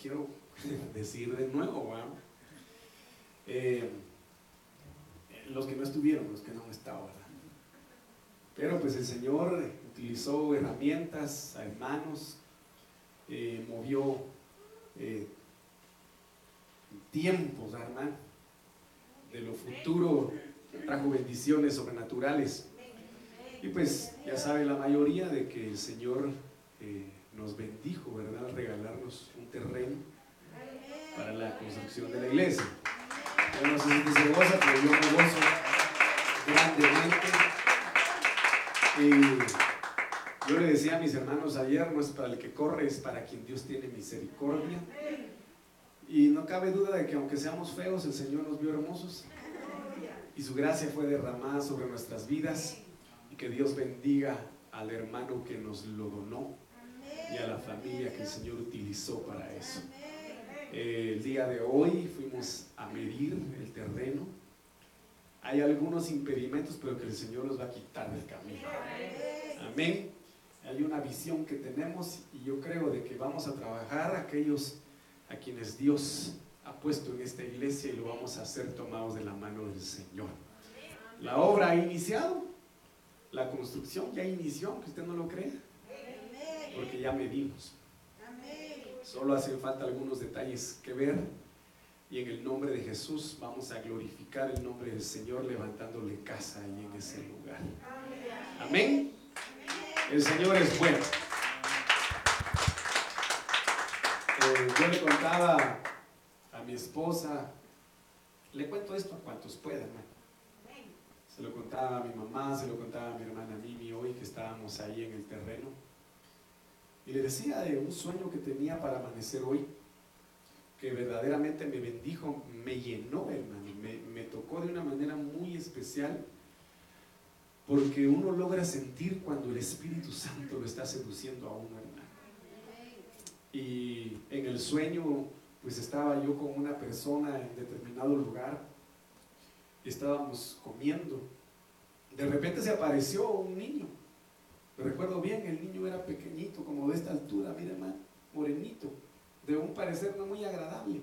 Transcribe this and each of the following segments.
quiero decir de nuevo. Eh, los que no estuvieron, los que no estado. Pero pues el Señor utilizó herramientas, hermanos, eh, movió eh, tiempos, hermano, de lo futuro, trajo bendiciones sobrenaturales. Y pues ya sabe la mayoría de que el Señor eh, nos bendijo, ¿verdad? Al regalarnos un terreno para la construcción de la iglesia. Yo no sé si se goza, pero yo me gozo grandemente. Y yo le decía a mis hermanos ayer, no es para el que corre, es para quien Dios tiene misericordia. Y no cabe duda de que aunque seamos feos, el Señor nos vio hermosos. Y su gracia fue derramada sobre nuestras vidas. Y que Dios bendiga al hermano que nos lo donó y a la familia que el Señor utilizó para eso. Eh, el día de hoy fuimos a medir el terreno. Hay algunos impedimentos, pero que el Señor los va a quitar del camino. Amén. Hay una visión que tenemos y yo creo de que vamos a trabajar aquellos a quienes Dios ha puesto en esta iglesia y lo vamos a hacer tomados de la mano del Señor. La obra ha iniciado, la construcción ya inició, aunque usted no lo crea, porque ya medimos. Solo hacen falta algunos detalles que ver y en el nombre de Jesús vamos a glorificar el nombre del Señor levantándole casa ahí en ese lugar. Amén. El Señor es bueno. Eh, yo le contaba a mi esposa, le cuento esto a cuantos puedan. Se lo contaba a mi mamá, se lo contaba a mi hermana Mimi hoy que estábamos ahí en el terreno. Y le decía de un sueño que tenía para amanecer hoy, que verdaderamente me bendijo, me llenó, hermano, me, me tocó de una manera muy especial, porque uno logra sentir cuando el Espíritu Santo lo está seduciendo a uno, hermano. Y en el sueño, pues estaba yo con una persona en determinado lugar, estábamos comiendo. De repente se apareció un niño. Recuerdo bien, el niño era pequeñito, como de esta altura, mire, hermano, morenito, de un parecer no muy agradable,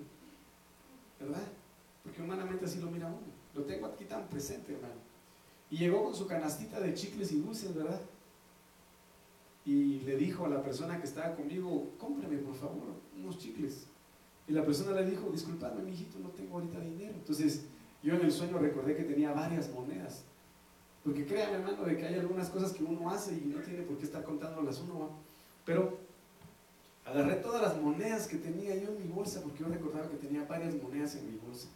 ¿verdad? Porque humanamente así lo mira uno. Lo tengo aquí tan presente, hermano. Y llegó con su canastita de chicles y dulces, ¿verdad? y le dijo a la persona que estaba conmigo, cómprame por favor unos chicles. Y la persona le dijo, disculpadme, mi hijito, no tengo ahorita dinero. Entonces yo en el sueño recordé que tenía varias monedas. Porque créame, hermano, de que hay algunas cosas que uno hace y no tiene por qué estar contándolas uno. Pero agarré todas las monedas que tenía yo en mi bolsa, porque yo recordaba que tenía varias monedas en mi bolsa.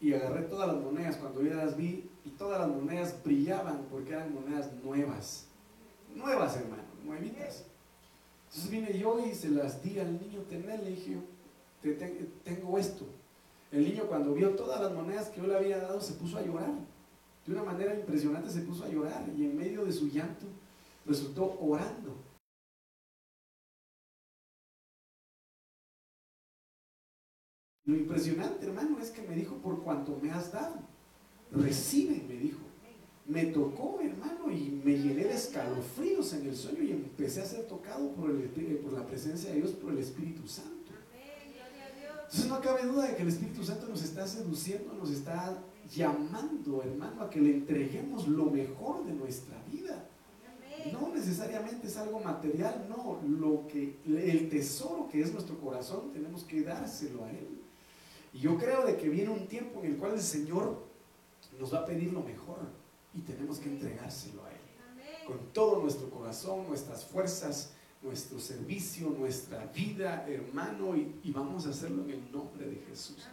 Y agarré todas las monedas cuando yo las vi y todas las monedas brillaban porque eran monedas nuevas nuevas, hermano, nuevitas. Entonces vine yo y se las di al niño tener, le dije, te, tengo esto. El niño cuando vio todas las monedas que yo le había dado se puso a llorar. De una manera impresionante se puso a llorar y en medio de su llanto resultó orando. Lo impresionante, hermano, es que me dijo, por cuanto me has dado, recibe, me dijo me tocó, hermano, y me llené de escalofríos en el sueño y empecé a ser tocado por, el, por la presencia de Dios, por el Espíritu Santo. Entonces no cabe duda de que el Espíritu Santo nos está seduciendo, nos está llamando, hermano, a que le entreguemos lo mejor de nuestra vida. No necesariamente es algo material, no, lo que el tesoro que es nuestro corazón tenemos que dárselo a él. Y yo creo de que viene un tiempo en el cual el Señor nos va a pedir lo mejor y tenemos que entregárselo a Él. Con todo nuestro corazón, nuestras fuerzas, nuestro servicio, nuestra vida, hermano, y, vamos a hacerlo en el nombre de Jesús.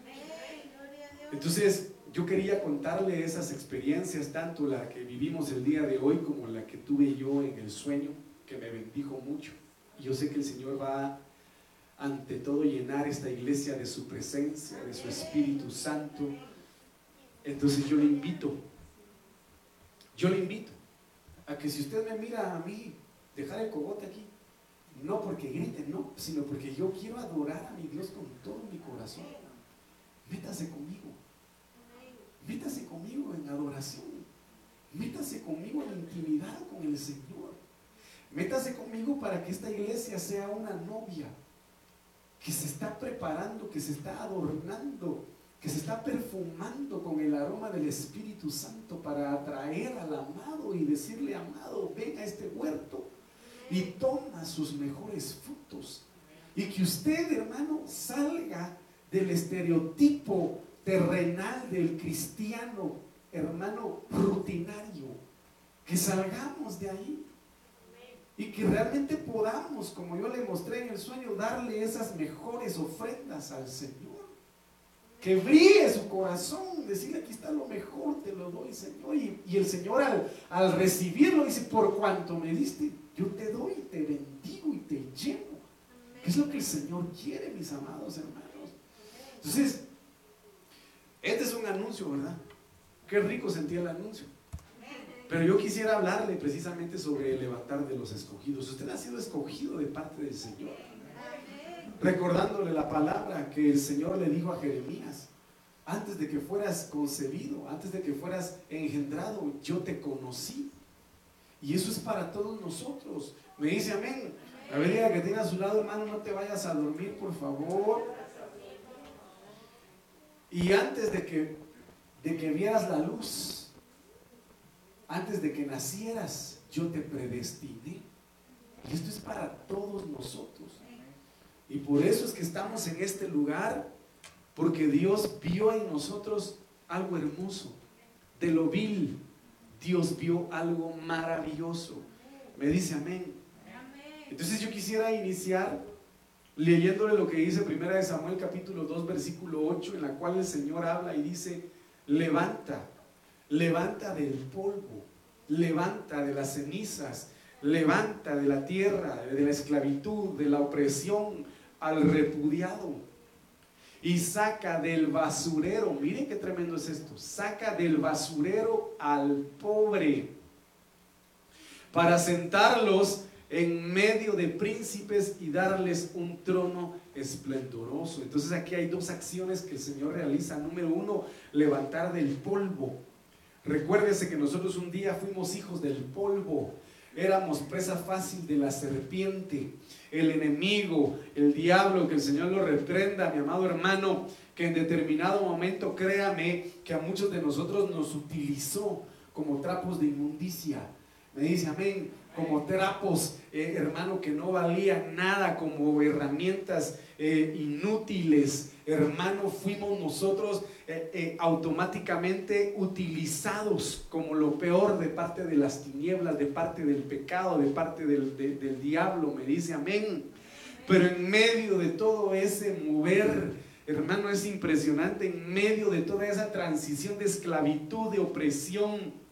Entonces, yo quería contarle esas experiencias, tanto la que vivimos el día de hoy como la que tuve yo en el sueño, que me bendijo mucho. Y yo sé que el Señor va ante todo llenar esta iglesia de su presencia, de su Espíritu Santo. Entonces yo le invito yo le invito a que si usted me mira a mí, dejar el cogote aquí, no porque grite, no, sino porque yo quiero adorar a mi Dios con todo mi corazón. Métase conmigo. Métase conmigo en adoración. Métase conmigo en intimidad con el Señor. Métase conmigo para que esta iglesia sea una novia que se está preparando, que se está adornando, que se está perfumando con el aroma del Espíritu Santo para atraer al amado y decirle, amado, ven a este huerto y toma sus mejores frutos. Y que usted, hermano, salga del estereotipo terrenal del cristiano, hermano, rutinario. Que salgamos de ahí. Y que realmente podamos, como yo le mostré en el sueño, darle esas mejores ofrendas al Señor. Que brille su corazón, decirle aquí está lo mejor, te lo doy, Señor. Y, el Señor al, al recibirlo dice, por cuanto me diste, yo te doy, te bendigo y te llevo. ¿Qué es lo que el Señor quiere, mis amados hermanos? Entonces, este es un anuncio, ¿verdad? Qué rico sentía el anuncio. Pero yo quisiera hablarle precisamente sobre el levantar de los escogidos. Usted ha sido escogido de parte del Señor. Recordándole la palabra que el Señor le dijo a Jeremías. Antes de que fueras concebido, antes de que fueras engendrado, yo te conocí. Y eso es para todos nosotros. Me dice amén. A ver, que tiene a su lado, hermano, no te vayas a dormir, por favor. Y antes de que, de que vieras la luz, antes de que nacieras, yo te predestiné. Y esto es para todos nosotros. Y por eso es que estamos en este lugar, porque Dios vio en nosotros algo hermoso. De lo vil, Dios vio algo maravilloso. Me dice amén. Entonces yo quisiera iniciar leyéndole lo que dice Primera de Samuel capítulo 2 versículo 8, en la cual el Señor habla y dice, levanta, levanta del polvo, levanta de las cenizas, levanta de la tierra, de la esclavitud, de la opresión al repudiado y saca del basurero, miren qué tremendo es esto, saca del basurero al pobre para sentarlos en medio de príncipes y darles un trono esplendoroso. Entonces aquí hay dos acciones que el Señor realiza. Número uno, levantar del polvo. Recuérdese que nosotros un día fuimos hijos del polvo. Éramos presa fácil de la serpiente, el enemigo, el diablo, que el Señor lo reprenda, mi amado hermano, que en determinado momento, créame, que a muchos de nosotros nos utilizó como trapos de inmundicia. Me dice, amén, como trapos, eh, hermano, que no valían nada, como herramientas eh, inútiles. Hermano, fuimos nosotros eh, automáticamente utilizados como lo peor de parte de las tinieblas, de parte del pecado, de parte del, del diablo, me dice amén. Pero en medio de todo ese mover, hermano, es impresionante, en medio de toda esa transición de esclavitud, de opresión,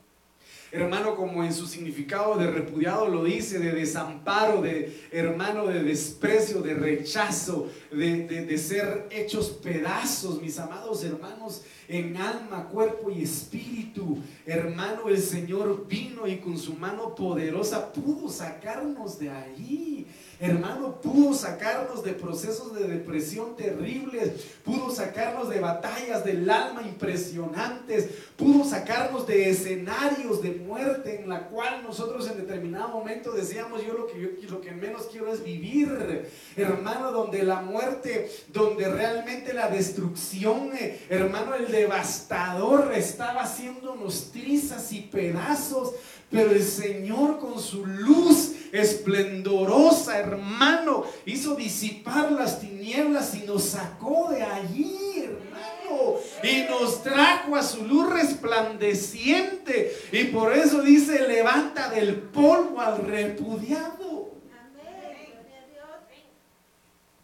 hermano, como en su significado de repudiado lo dice, de desamparo, de hermano, de desprecio, de rechazo, de, de, ser hechos pedazos, mis amados hermanos, en alma, cuerpo y espíritu. Hermano, el Señor vino y con su mano poderosa pudo sacarnos de ahí. Hermano, pudo sacarnos de procesos de depresión terribles, pudo sacarnos de batallas del alma impresionantes, pudo sacarnos de escenarios de muerte en la cual nosotros en determinado momento decíamos, yo lo que, yo, menos quiero es vivir, hermano, donde la muerte, donde realmente la destrucción, eh, hermano, el devastador estaba haciéndonos trizas y pedazos, pero el Señor con su luz esplendorosa, hermano, hizo disipar las tinieblas y nos sacó de allí, hermano, y nos trajo a su luz resplandeciente. Y por eso dice, levanta del polvo al repudiado.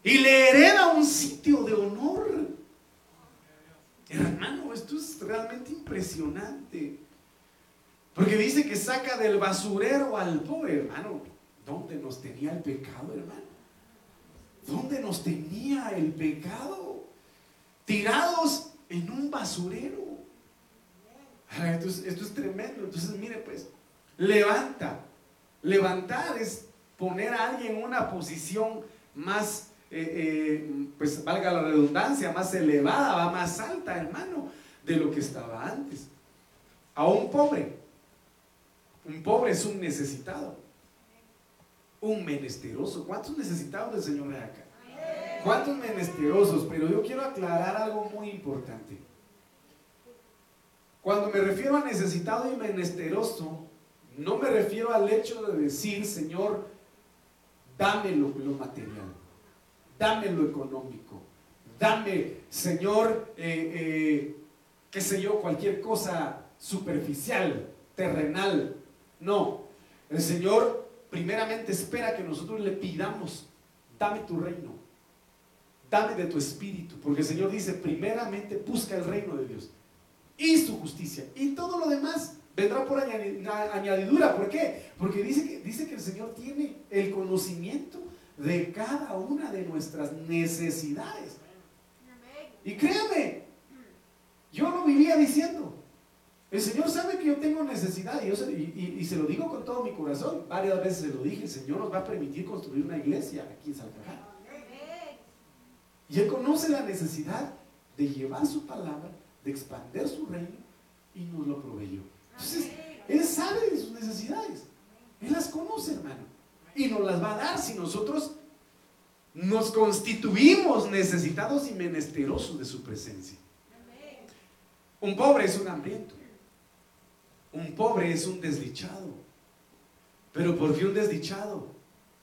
Y le hereda un sitio de honor. Hermano, esto es realmente impresionante. Porque dice que saca del basurero al pobre, hermano. ¿Dónde nos tenía el pecado, hermano? ¿Dónde nos tenía el pecado? Tirados en un basurero. Esto es, esto es tremendo. Entonces, mire, pues, levanta. Levantar es poner a alguien en una posición más, eh, eh, pues valga la redundancia, más elevada, va más alta, hermano, de lo que estaba antes. A un pobre. Un pobre es un necesitado un menesteroso. ¿Cuántos necesitados del Señor hay acá? ¿Cuántos menesterosos? Pero yo quiero aclarar algo muy importante. Cuando me refiero a necesitado y menesteroso, no me refiero al hecho de decir, Señor, dame lo, material, dame lo económico, dame, Señor, eh, eh, qué sé yo, cualquier cosa superficial, terrenal. No, el Señor primeramente espera que nosotros le pidamos, dame tu reino, dame de tu espíritu, porque el Señor dice, primeramente busca el reino de Dios y su justicia. Y todo lo demás vendrá por añadidura. ¿Por qué? Porque dice que, dice que el Señor tiene el conocimiento de cada una de nuestras necesidades. Y créame, yo lo vivía diciendo. El Señor sabe que yo tengo necesidad y, yo se, y, se lo digo con todo mi corazón. Varias veces se lo dije, el Señor nos va a permitir construir una iglesia aquí en Salcajá. Y Él conoce la necesidad de llevar su palabra de expandir su reino y nos lo proveyó. Entonces, Él sabe de sus necesidades. Él las conoce, hermano. Y nos las va a dar si nosotros nos constituimos necesitados y menesterosos de su presencia. Un pobre es un hambriento. Un pobre es un desdichado. Pero ¿por qué un desdichado?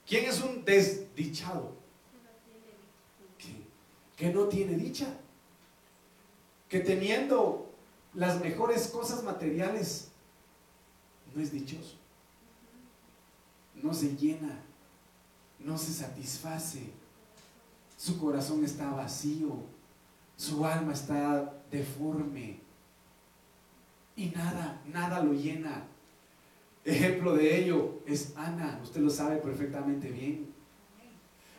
¿Quién es un desdichado? que no tiene dicha que teniendo las mejores cosas materiales no es dichoso. No se llena, no se satisface. Su corazón está vacío, su alma está deforme y nada, nada lo llena. Ejemplo de ello es Ana, usted lo sabe perfectamente bien.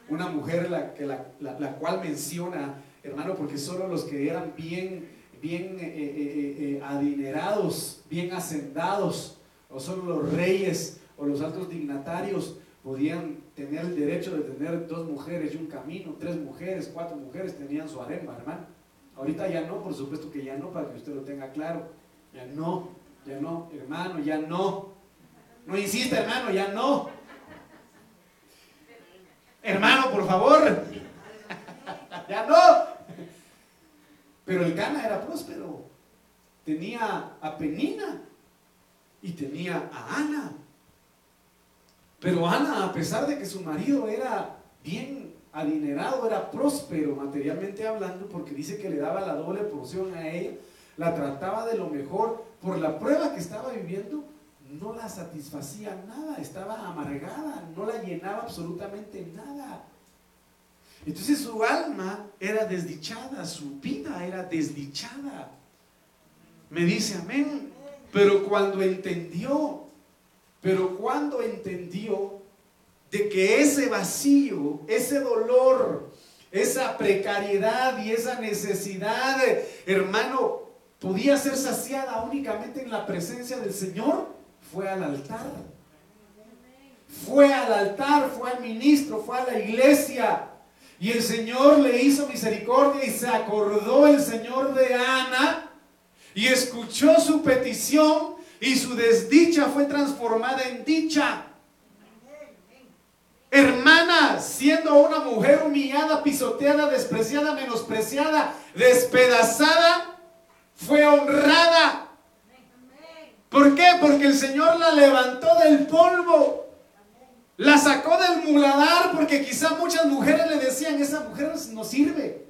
Una mujer la, que la, la cual menciona hermano, porque solo los que eran bien, bien eh, eh, eh, adinerados, bien hacendados, o solo los reyes o los altos dignatarios podían tener el derecho de tener dos mujeres y un camino, tres mujeres, cuatro mujeres tenían su arema, hermano. Ahorita ya no, por supuesto que ya no, para que usted lo tenga claro. Ya no, ya no, hermano, ya no. No insista, hermano, ya no. Hermano, por favor. ya no. Pero el Cana era próspero. Tenía a Penina y tenía a Ana. Pero Ana, a pesar de que su marido era bien adinerado, era próspero materialmente hablando, porque dice que le daba la doble porción a ella, la trataba de lo mejor, por la prueba que estaba viviendo, no la satisfacía nada, estaba amargada, no la llenaba absolutamente nada. Entonces su alma era desdichada, su vida era desdichada. Me dice amén. Pero cuando entendió, pero cuando entendió de que ese vacío, ese dolor, esa precariedad y esa necesidad, hermano, podía ser saciada únicamente en la presencia del Señor, fue al altar. Fue al altar, fue al ministro, fue a la iglesia y el Señor le hizo misericordia y se acordó el Señor de Ana y escuchó su petición y su desdicha fue transformada en dicha. Hermana, siendo una mujer humillada, pisoteada, despreciada, menospreciada, despedazada, fue honrada. ¿Por qué? Porque el Señor la levantó del polvo la sacó del muladar porque quizá muchas mujeres le decían, esa mujer no sirve.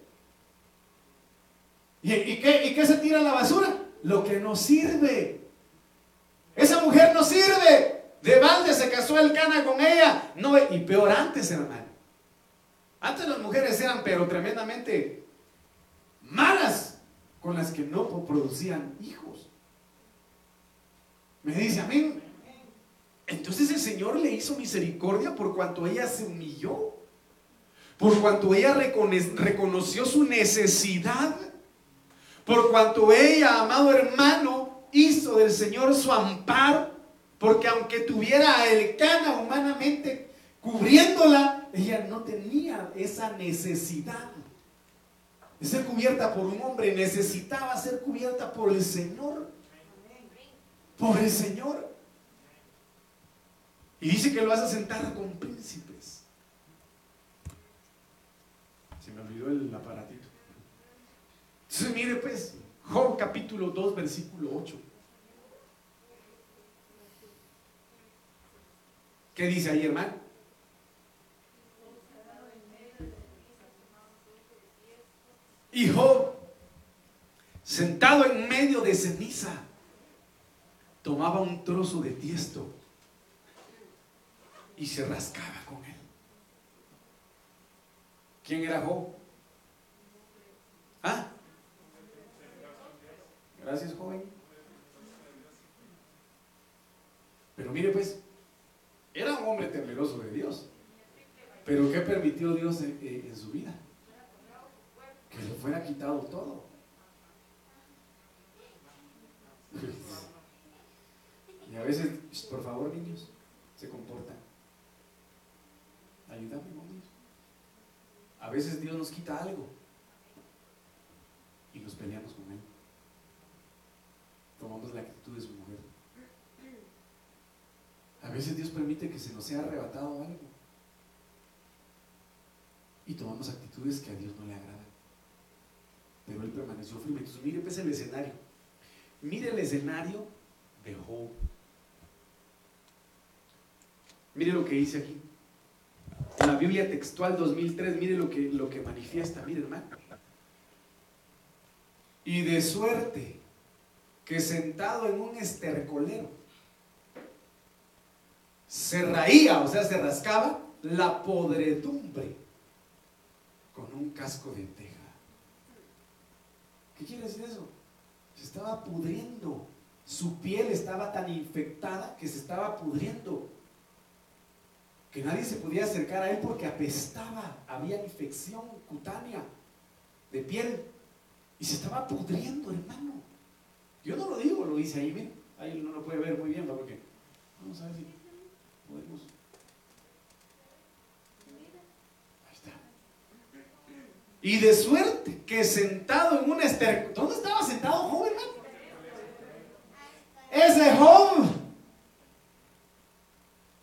¿Y, qué, se tira a la basura? Lo que no sirve. Esa mujer no sirve. De balde se casó el cana con ella. No, y peor antes, hermano. Antes las mujeres eran, pero tremendamente malas con las que no producían hijos. Me dice a mí, entonces el Señor le hizo misericordia por cuanto ella se humilló, por cuanto ella reconoció su necesidad, por cuanto ella, amado hermano, hizo del Señor su amparo, porque aunque tuviera el cana humanamente cubriéndola, ella no tenía esa necesidad ser cubierta por un hombre, necesitaba ser cubierta por el Señor, por el Señor. Y dice que lo a sentar con príncipes. Se me olvidó el aparatito. Entonces, mire pues, Job capítulo 2, versículo 8. ¿Qué dice ahí, hermano? Y Job, sentado en medio de ceniza, tomaba un trozo de tiesto y se rascaba con él. ¿Quién era Job? ¿Ah? Gracias, joven. Pero mire pues, era un hombre temeroso de Dios. Pero ¿qué permitió Dios en, su vida? Que le fuera quitado todo. Y a veces, por favor, niños, se comportan. Ayúdame, niños. A veces Dios nos quita algo y nos peleamos con Él. Tomamos la actitud de su mujer. A veces Dios permite que se nos sea arrebatado algo y tomamos actitudes que a Dios no le agradan. Pero Él permaneció firme. Entonces, mire pues el escenario. Mire el escenario de Job. Mire lo que dice aquí. En la Biblia textual 2003, mire lo que, lo que manifiesta, mire hermano. Y de suerte que sentado en un estercolero se raía, o sea, se rascaba la podredumbre con un casco de teja. ¿Qué quiere decir eso? Se estaba pudriendo. Su piel estaba tan infectada que se estaba pudriendo que nadie se podía acercar a él porque apestaba, había infección cutánea de piel y se estaba pudriendo, hermano. Yo no lo digo, lo dice ahí, miren, ahí no lo puede ver muy bien, porque vamos a ver si podemos. Ahí está. Y de suerte que sentado en un esterco, ¿dónde estaba sentado hermano? Ese joven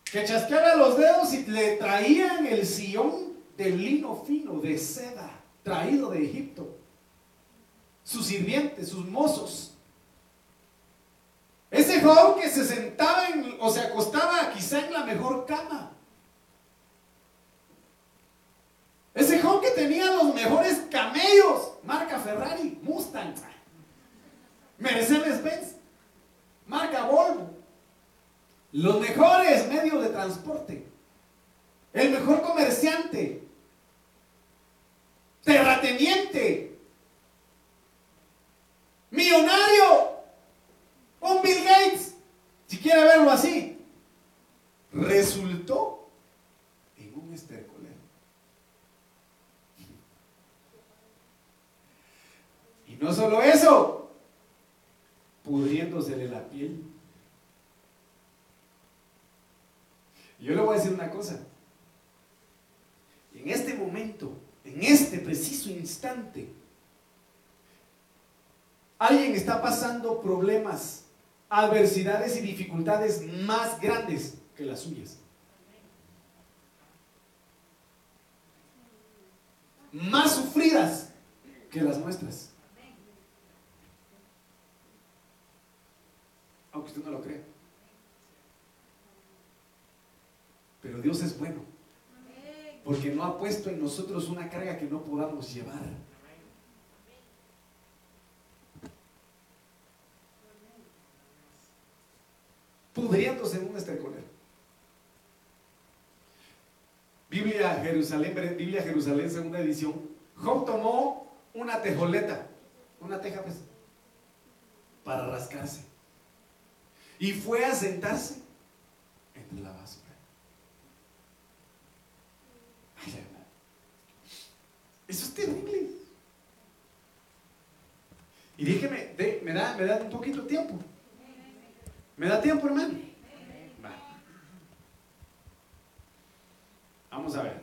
que chasqueaba los dedos y le traían el sillón de lino fino, de seda, traído de Egipto. Sus sirvientes, sus mozos. Ese joven que se sentaba en, o se acostaba quizá en la mejor cama. Ese joven que tenía los mejores camellos, marca Ferrari, Mustang, Mercedes-Benz, marca Volvo los mejores medios de transporte, el mejor comerciante, terrateniente, millonario, un Bill Gates, si quiere verlo así, resultó en un estercolero. No solo eso, pudriéndosele la piel. Yo le voy a decir una cosa. En este momento, en este preciso instante, alguien está pasando problemas, adversidades y dificultades más grandes que las suyas. Más sufridas que las nuestras. Aunque usted no lo crea. Pero Dios es bueno. Porque no ha puesto en nosotros una carga que no podamos llevar. Pudriéndose en un estercolero. Biblia Jerusalén, Biblia Jerusalén, segunda edición. Job tomó una tejoleta, una teja pues, para rascarse. Y fue a sentarse entre la base. Eso es terrible. Y déjeme, me, da, me da un poquito de tiempo. ¿Me da tiempo, hermano? Vamos a ver.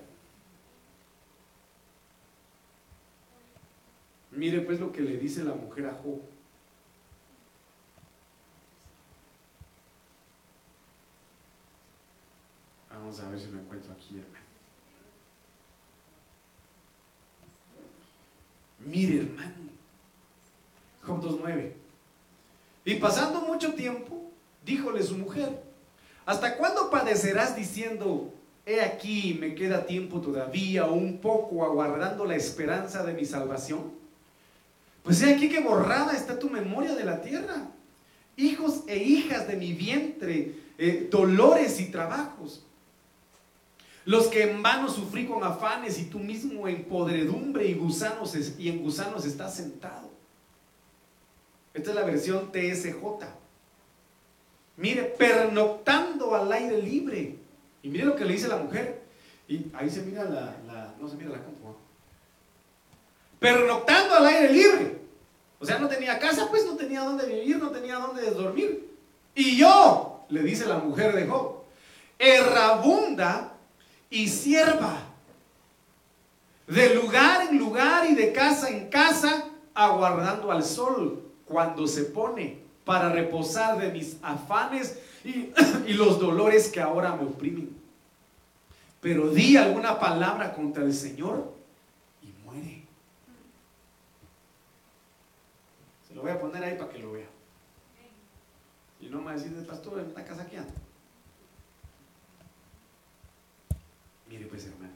Mire pues lo que le dice la mujer a Job. Vamos a ver si me encuentro aquí, hermano. Mire, hermano. Job 2.9. Y pasando mucho tiempo, díjole su mujer, ¿hasta cuándo padecerás diciendo, he aquí, me queda tiempo todavía, un poco aguardando la esperanza de mi salvación? Pues he aquí que borrada está tu memoria de la tierra. Hijos e hijas de mi vientre, eh, dolores y trabajos. Los que en vano sufrí con afanes y tú mismo en podredumbre y, gusanos, y en gusanos estás sentado. Esta es la versión TSJ. Mire, pernoctando al aire libre. Y mire lo que le dice la mujer. Y ahí se mira la, no se mira la compu. Pernoctando al aire libre. O sea, no tenía casa, pues no tenía dónde vivir, no tenía dónde dormir. Y yo, le dice la mujer de Job, errabunda y sierva. De lugar en lugar y de casa en casa, aguardando al sol cuando se pone para reposar de mis afanes y, y los dolores que ahora me oprimen. Pero di alguna palabra contra el Señor y muere. Se lo voy a poner ahí para que lo vea. Y no me va a decir, pastor, en una casa aquí anda. Mire pues hermano.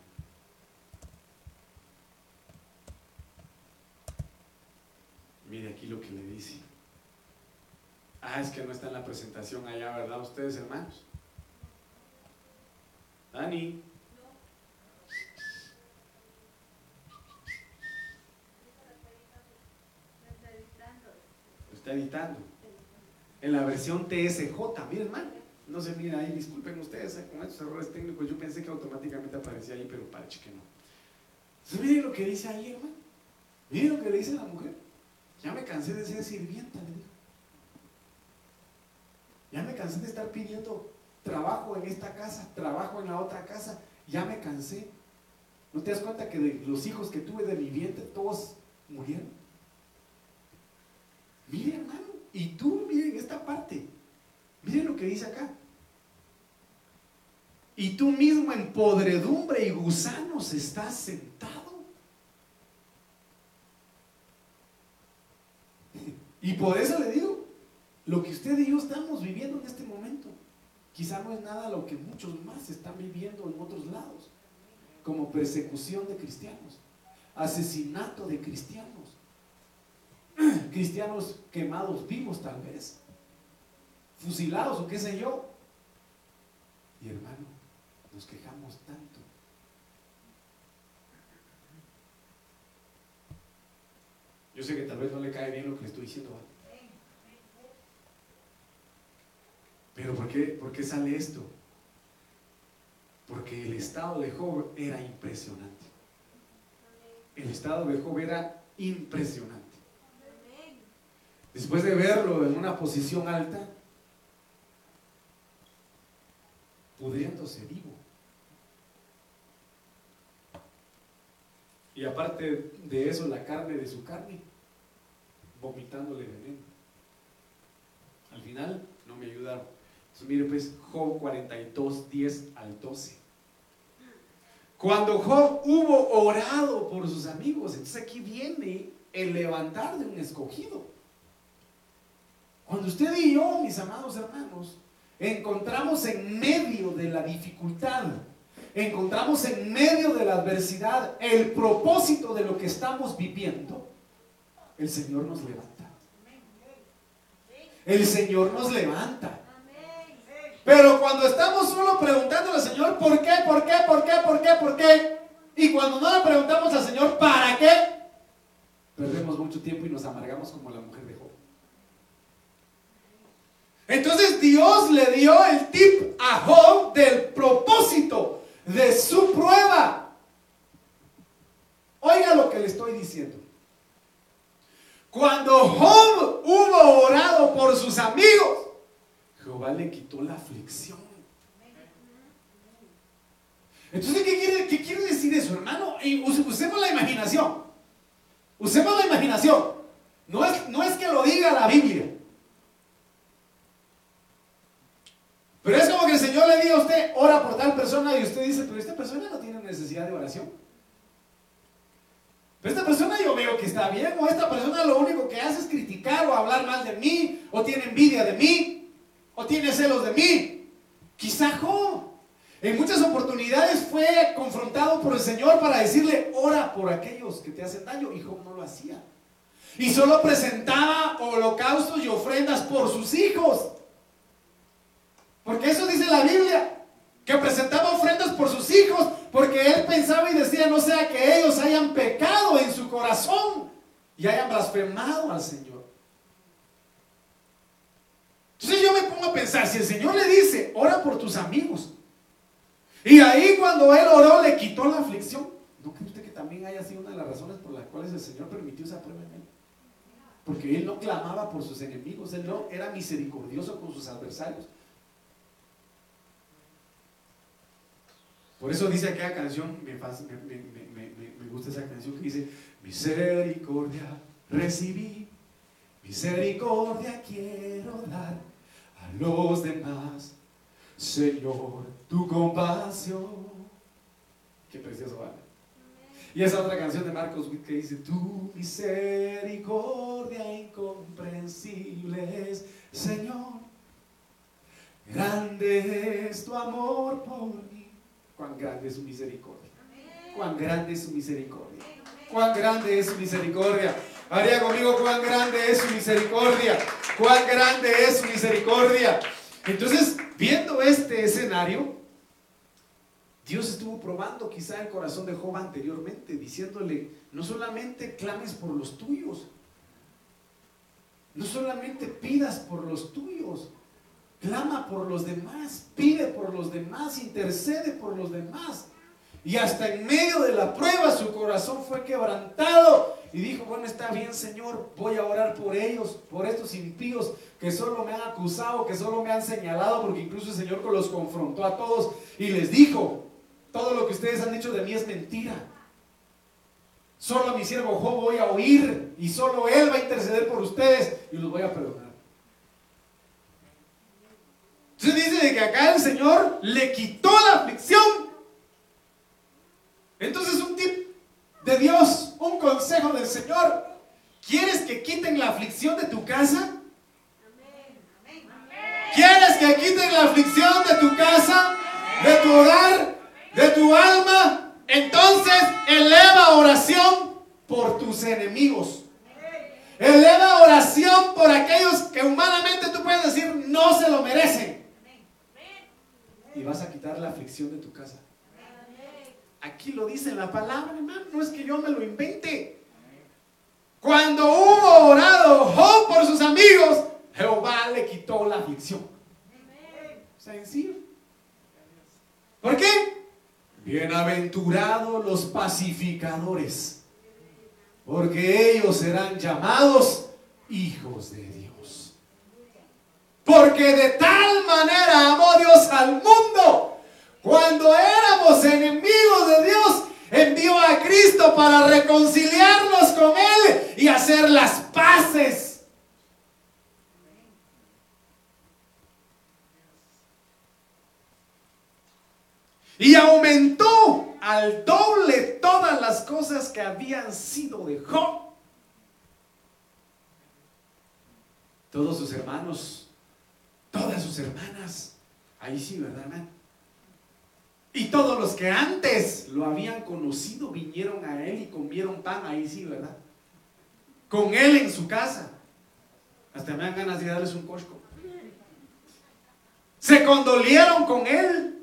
Mire aquí lo que le dice. Ah, es que no está en la presentación allá, ¿verdad? Ustedes hermanos. Dani. Lo está editando. En la versión TSJ, mire hermano. No se mira ahí, disculpen ustedes eh, con estos errores técnicos, yo pensé que automáticamente aparecía ahí, pero parece que no. Entonces, miren lo que dice ahí, hermano. Miren lo que le dice la mujer. Ya me cansé de ser sirvienta, le dijo. Ya me cansé de estar pidiendo trabajo en esta casa, trabajo en la otra casa. Ya me cansé. ¿No te das cuenta que de los hijos que tuve de mi vientre, todos murieron? Miren, hermano. Y tú, miren esta parte. Que dice acá. Y tú mismo en podredumbre y gusanos estás sentado. Y por eso le digo, lo que usted y yo estamos viviendo en este momento, quizá no es nada lo que muchos más están viviendo en otros lados, como persecución de cristianos, asesinato de cristianos, cristianos quemados vivos tal vez, fusilados o qué sé yo. Y hermano, nos quejamos tanto. Yo sé que tal vez no le cae bien lo que le estoy diciendo. Pero ¿por qué, ¿por qué sale esto? Porque el estado de Job era impresionante. El estado de Job era impresionante. Después de verlo en una posición alta, pudriéndose vivo. Y aparte de eso, la carne de su carne, vomitándole veneno. Al final no me ayudaron. Entonces, mire pues, Job 42, 10 al 12. Cuando Job hubo orado por sus amigos, entonces aquí viene el levantar de un escogido. Cuando usted y yo, mis amados hermanos, encontramos en medio de la dificultad, encontramos en medio de la adversidad el propósito de lo que estamos viviendo, el Señor nos levanta. El Señor nos levanta. Pero cuando estamos solo preguntando al Señor, ¿por qué? ¿Por qué? ¿Por qué? ¿Por qué? ¿Por qué? Y cuando no le preguntamos al Señor, ¿para qué? Perdemos mucho tiempo y nos amargamos como la mujer de Job. Entonces Dios le dio el tip a Job del propósito de su prueba. Oiga lo que le estoy diciendo. Cuando Job hubo orado por sus amigos, Jehová le quitó la aflicción. Entonces, ¿qué quiere, qué quiere decir eso, hermano? Usemos la imaginación. Usemos la imaginación. No es, no es que lo diga la Biblia. Pero es como que el Señor le diga a usted, ora por tal persona y usted dice, pero esta persona no tiene necesidad de oración. Pero esta persona yo veo que está bien, o esta persona lo único que hace es criticar o hablar mal de mí, o tiene envidia de mí, o tiene celos de mí. Quizá Job en muchas oportunidades fue confrontado por el Señor para decirle, ora por aquellos que te hacen daño, y Job no lo hacía. Y solo presentaba holocaustos y ofrendas por sus hijos. Porque eso dice la Biblia que presentaba ofrendas por sus hijos, porque él pensaba y decía, no sea que ellos hayan pecado en su corazón y hayan blasfemado al Señor. Entonces yo me pongo a pensar, si el Señor le dice, ora por tus amigos, y ahí cuando él oró le quitó la aflicción, ¿no cree usted que también haya sido una de las razones por las cuales el Señor permitió esa prueba en él? Porque él no clamaba por sus enemigos, él no era misericordioso con sus adversarios. Por eso dice aquella canción, me, me, gusta esa canción que dice, misericordia recibí, misericordia quiero dar a los demás, Señor, tu compasión. Qué precioso vale. Y esa otra canción de Marcos Witt que dice, tu misericordia incomprensible es, Señor, grande es tu amor por mí Cuán grande es su misericordia. Cuán grande es su misericordia. Cuán grande es su misericordia. Haría conmigo cuán grande es su misericordia. Cuán grande es su misericordia. Entonces, viendo este escenario, Dios estuvo probando quizá el corazón de Job anteriormente, diciéndole, no solamente clames por los tuyos, no solamente pidas por los tuyos, Clama por los demás, pide por los demás, intercede por los demás. Y hasta en medio de la prueba su corazón fue quebrantado y dijo, bueno, está bien Señor, voy a orar por ellos, por estos impíos que solo me han acusado, que solo me han señalado, porque incluso el Señor los confrontó a todos y les dijo, todo lo que ustedes han dicho de mí es mentira. Solo a mi siervo Job voy a oír y solo él va a interceder por ustedes y los voy a perdonar. Entonces dice que acá el Señor le quitó la aflicción. Entonces un tip de Dios, un consejo del Señor. ¿Quieres que quiten la aflicción de tu casa? ¿Quieres que quiten la aflicción de tu casa, de tu hogar, de tu alma? Entonces eleva oración por tus enemigos. Eleva oración por aquellos que humanamente tú puedes decir no se lo merecen y vas a quitar la aflicción de tu casa. Aquí lo dice la palabra, hermano, no es que yo me lo invente. Cuando hubo orado Job por sus amigos, Jehová le quitó la aflicción. Sencillo. ¿Por qué? Bienaventurados los pacificadores, porque ellos serán llamados hijos de Dios. Porque de tal manera amó Dios al mundo. Cuando éramos enemigos de Dios, envió a Cristo para reconciliarnos con Él y hacer las paces. Y aumentó al doble todas las cosas que habían sido de Job. Todos sus hermanos Todas sus hermanas. Ahí sí, ¿verdad? Y todos los que antes lo habían conocido vinieron a él y comieron pan. Ahí sí, ¿verdad? Con él en su casa. Hasta me dan ganas de darles un cosco. Se condolieron con él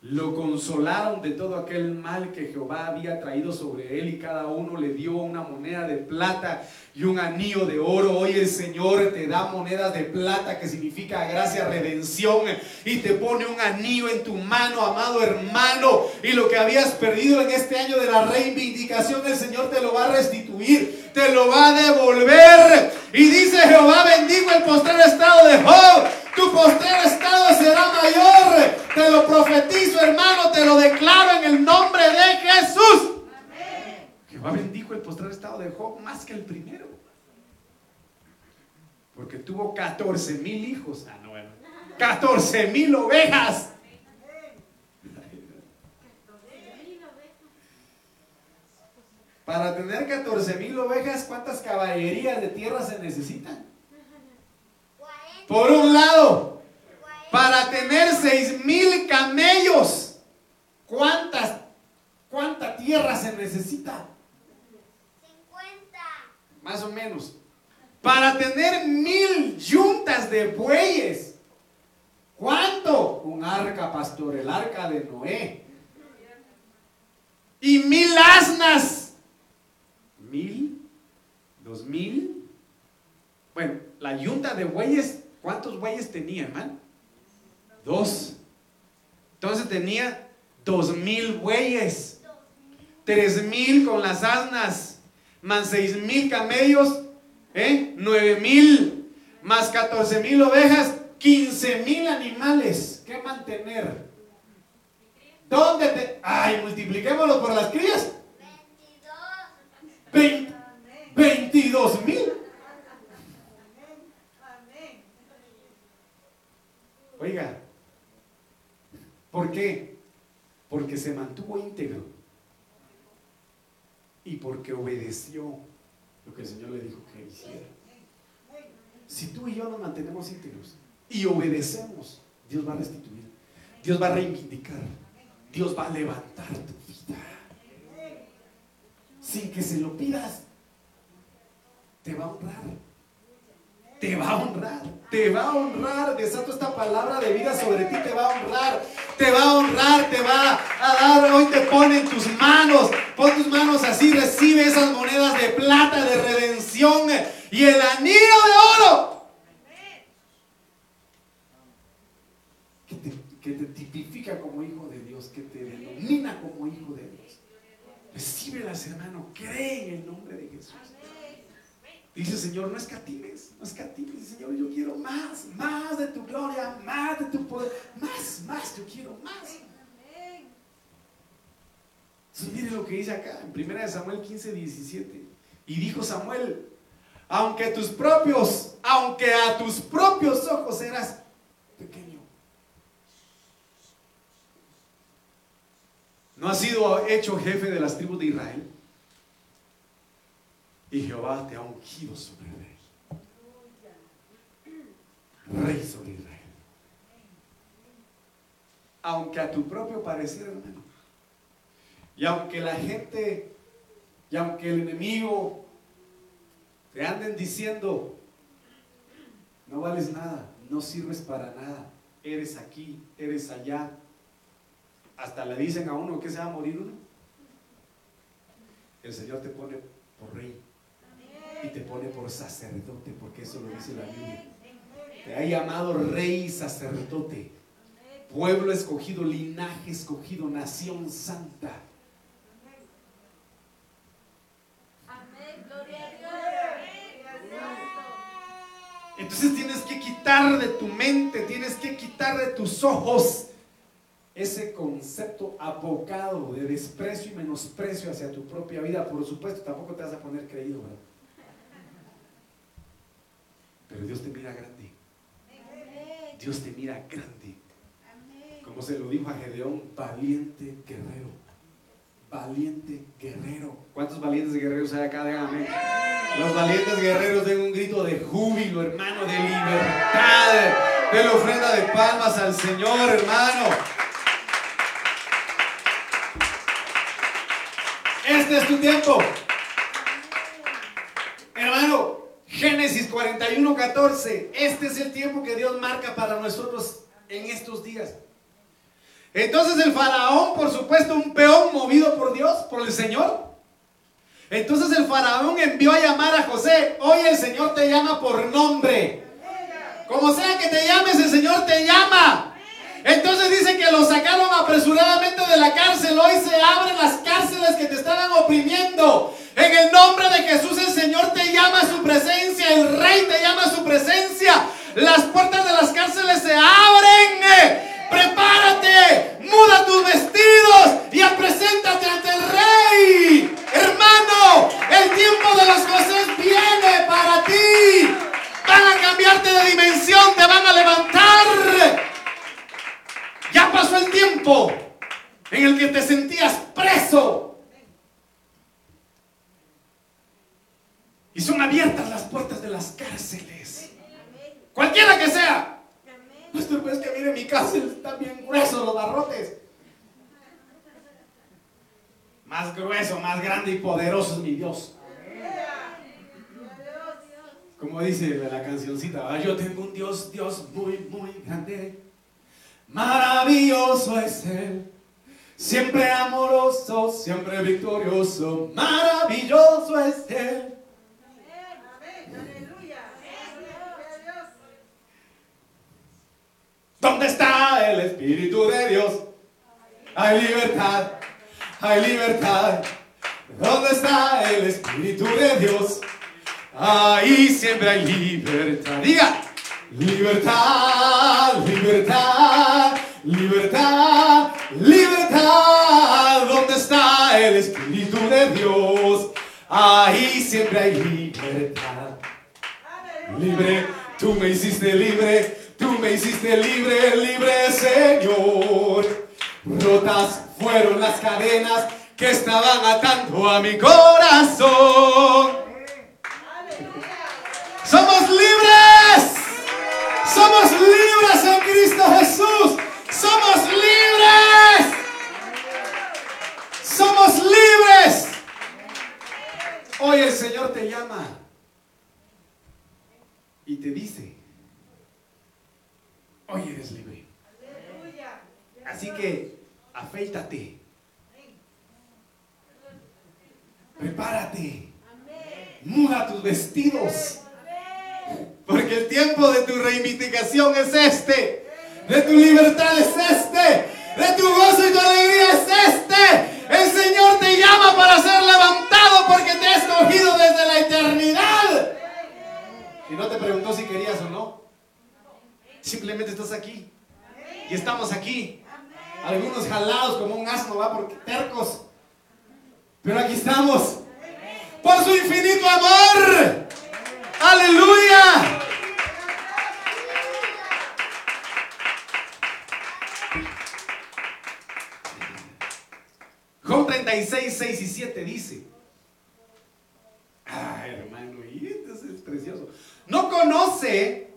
lo consolaron de todo aquel mal que Jehová había traído sobre él y cada uno le dio una moneda de plata y un anillo de oro. Hoy el Señor te da monedas de plata que significa gracia, redención y te pone un anillo en tu mano, amado hermano. Y lo que habías perdido en este año de la reivindicación, el Señor te lo va a restituir, te lo va a devolver. Y dice Jehová, bendigo el postrer estado de Job tu postrer estado será mayor. Te lo profetizo, hermano, te lo declaro en el nombre de Jesús. Jehová bendijo el postrer estado de Job más que el primero. Porque tuvo 14 mil hijos. Ah, no, bueno. 14 mil ovejas. Para tener 14 mil ovejas, ¿cuántas caballerías de tierra se necesitan? Por un lado, para tener 6 mil camellos, ¿cuántas, ¿cuánta tierra se necesita? 50. Más o menos. Para tener mil yuntas de bueyes, ¿cuánto? Un arca, pastor, el arca de Noé. Y mil asnas. Mil, dos mil. Bueno, la yunta de bueyes, ¿cuántos bueyes tenía, hermano? Dos. Entonces tenía dos mil bueyes. Tres mil con las asnas. Más seis mil camellos. ¿Eh? Nueve mil. Más catorce mil ovejas. Quince mil animales. ¿Qué mantener? ¿Dónde te.? Ay, multipliquémoslo por las crías. 22. 22 mil. Oiga, ¿por qué? Porque se mantuvo íntegro y porque obedeció lo que el Señor le dijo que hiciera. Si tú y yo nos mantenemos íntegros y obedecemos, Dios va a restituir, Dios va a reivindicar, Dios va a levantar tu vida. Sin que se lo pidas, te va a honrar. Te va a honrar, te va a honrar. Desato esta palabra de vida sobre ti, te va a honrar, te va a honrar, te va a dar. Hoy te pone tus manos, pon tus manos así, recibe esas monedas de plata de redención y el anillo de oro. Que te, que te tipifica como hijo de Dios, que te denomina como hijo de Dios. Recíbelas, hermano, cree en el nombre de Jesús. Dice Señor, no escatimes, no escatimes, Señor, yo quiero más, más de tu gloria, más de tu poder, más, más, yo quiero más. Entonces, mire lo que dice acá, en 1 Samuel 15, 17. Y dijo Samuel, aunque tus propios, aunque a tus propios ojos eras pequeño, no has sido hecho jefe de las tribus de Israel. Y Jehová te ha ungido sobre rey. Rey sobre Israel. Aunque a tu propio parecer, hermano. Y aunque la gente, y aunque el enemigo te anden diciendo, no vales nada, no sirves para nada, eres aquí, eres allá. Hasta le dicen a uno que se va a morir uno. El Señor te pone por rey y te pone por sacerdote, porque eso lo dice la Biblia. Te ha llamado rey y sacerdote, pueblo escogido, linaje escogido, nación santa. Entonces tienes que quitar de tu mente, tienes que quitar de tus ojos ese concepto abocado de desprecio y menosprecio hacia tu propia vida. Por supuesto, tampoco te vas a poner creído, ¿verdad? Pero Dios te mira grande. Dios te mira grande. Como se lo dijo a Gedeón, valiente guerrero. Valiente guerrero. ¿Cuántos valientes guerreros hay acá? Déjame. Los valientes guerreros den un grito de júbilo, hermano, de libertad. De la ofrenda de palmas al Señor, hermano. Este es tu tiempo. Hermano, Génesis 41, 14. Este es el tiempo que Dios marca para nosotros en estos días. Entonces el faraón, por supuesto, un peón movido por Dios, por el Señor. Entonces el faraón envió a llamar a José. Hoy el Señor te llama por nombre. Como sea que te llames, el Señor te llama. Entonces dice que lo sacaron apresuradamente de la cárcel. Hoy se abren las cárceles que te estaban oprimiendo. En el nombre de Jesús el Señor te llama a su presencia. El Rey te llama a su presencia. Las puertas de las cárceles se abren. Prepárate, muda tus vestidos y preséntate ante el Rey. Hermano, el tiempo de las cosas viene para ti. Van a cambiarte de dimensión, te van a levantar. Ya pasó el tiempo en el que te sentías preso. Abiertas las puertas de las cárceles. Cualquiera que sea. Pastor, pues que mire mi cárcel, están bien gruesos los barrotes. Más grueso, más grande y poderoso es mi Dios. Como dice la cancioncita, yo tengo un Dios, Dios muy, muy grande. Maravilloso es Él. Siempre amoroso, siempre victorioso. Maravilloso es Él. ¿Dónde está el Espíritu de Dios? Hay libertad, hay libertad. ¿Dónde está el Espíritu de Dios? Ahí siempre hay libertad. Diga, libertad, libertad, libertad, libertad. ¿Dónde está el Espíritu de Dios? Ahí siempre hay libertad. Libre, tú me hiciste libre, me hiciste libre, libre Señor. Rotas fueron las cadenas que estaban atando a mi corazón. Somos libres. Somos libres en Cristo Jesús. Somos libres. Somos libres. Hoy el Señor te llama y te dice, hoy eres libre. Así que afeítate. Prepárate. Muda tus vestidos. Porque el tiempo de tu reivindicación es este. De tu libertad es este. De tu gozo y tu alegría es este. El Señor te llama para ser levantado porque te ha escogido desde la eternidad. Y no te preguntó si querías o no. Simplemente estás aquí. Y estamos aquí. Algunos jalados como un asno, va, porque tercos. Pero aquí estamos. Por su infinito amor. Aleluya. Job 36, 6 y 7 dice. Ay, hermano, y es precioso. No conoce,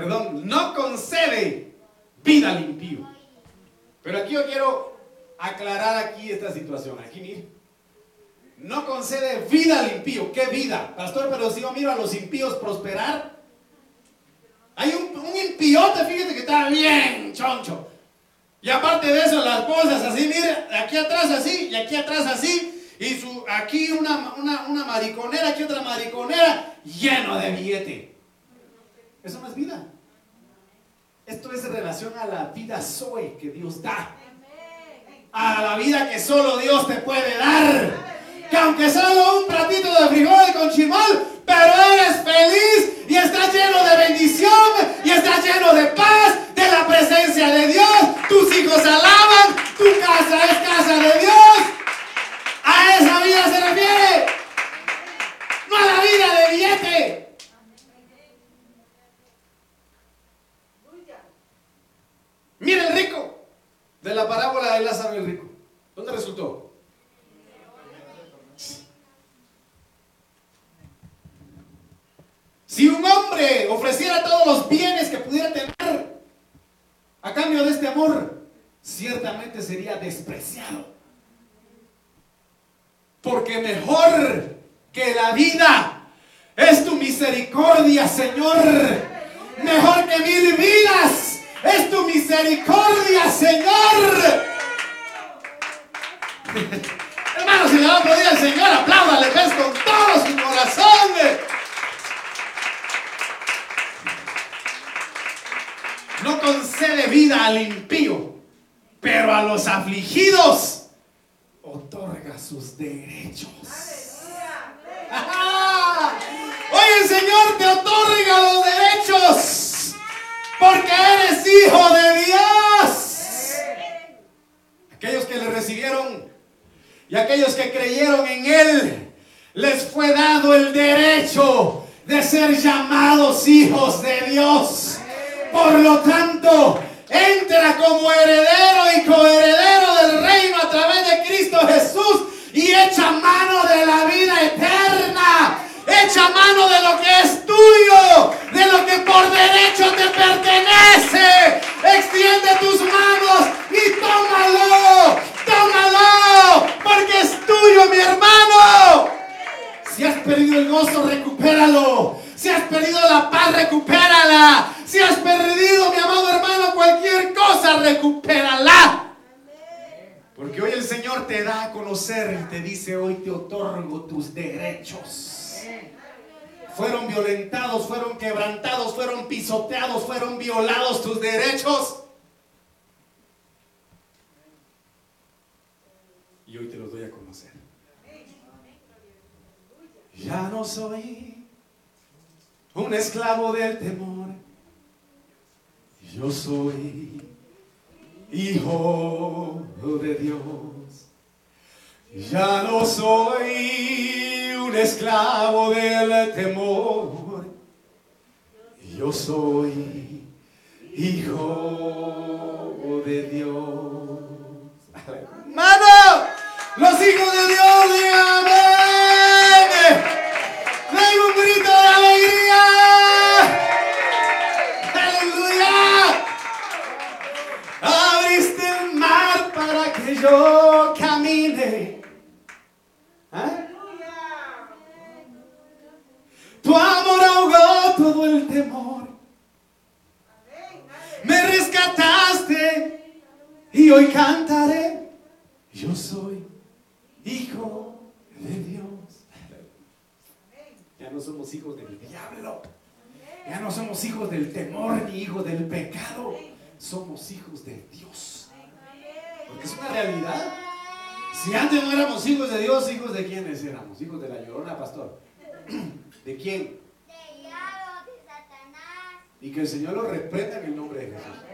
perdón, no concede vida al impío. Pero aquí yo quiero aclarar aquí esta situación. Aquí, mire. No concede vida al impío. ¿Qué vida? Pastor, pero si yo miro a los impíos prosperar. Hay un, un impíote, fíjate que está bien choncho. Y aparte de eso, las bolsas así, mire, aquí atrás así, y aquí atrás así, y su, aquí una, una, una mariconera, aquí otra mariconera, lleno de billete. Eso no es vida. Esto es en relación a la vida Zoe que Dios da. A la vida que solo Dios te puede dar. Que aunque solo un platito de frijoles con chimol, pero eres feliz y estás lleno de bendición y estás lleno de paz, de la presencia de Dios. Tus hijos alaban, tu casa es casa de Dios. A esa vida se refiere. No a la vida de billete. Mira el rico de la parábola de Lázaro el rico. ¿Dónde resultó? Si un hombre ofreciera todos los bienes que pudiera tener a cambio de este amor, ciertamente sería despreciado. Porque mejor que la vida es tu misericordia, Señor. Mejor que mil vidas es tu misericordia, Señor. Hermanos, si le va a aplaudir al Señor, apláudale pues con todo su corazón. No concede vida al impío, pero a los afligidos otorga sus derechos. ¡Ajá! Hoy el Señor te otorga los derechos porque eres hijo de Dios. Aquellos que le recibieron y aquellos que creyeron en Él, les fue dado el derecho de ser llamados hijos de Dios. Por lo tanto, entra como heredero y coheredero del reino a través de Cristo Jesús y echa mano de la vida eterna. Echa mano de lo que es tuyo, de lo que por derecho te pertenece. Extiende tus manos y tómalo, tómalo, porque es tuyo, mi hermano. Si has perdido el gozo, recupéralo. Si has perdido la paz, recupérala. Si has perdido, mi amado hermano, cualquier cosa, recupérala. Porque hoy el Señor te da a conocer, y te dice, hoy te otorgo tus derechos. Fueron violentados, fueron quebrantados, fueron pisoteados, fueron violados tus derechos. Y hoy te los doy a conocer. Ya no soy un esclavo del temor. Yo soy hijo de Dios. Ya no soy esclavo del temor. Yo soy hijo de Dios. Mano, los hijos de Dios, dígame. Dame un grito de alegría. Aleluya. Abriste el mar para que yo y hoy cantaré. Yo soy hijo de Dios. Ya no somos hijos del diablo. Ya no somos hijos del temor ni hijos del pecado. Somos hijos de Dios. Porque es una realidad. Si antes no éramos hijos de Dios, hijos de quiénes éramos? Hijos de la llorona, pastor. ¿De quién? De diablo, de Satanás. Y que el Señor lo reprenda en el nombre de Jesús.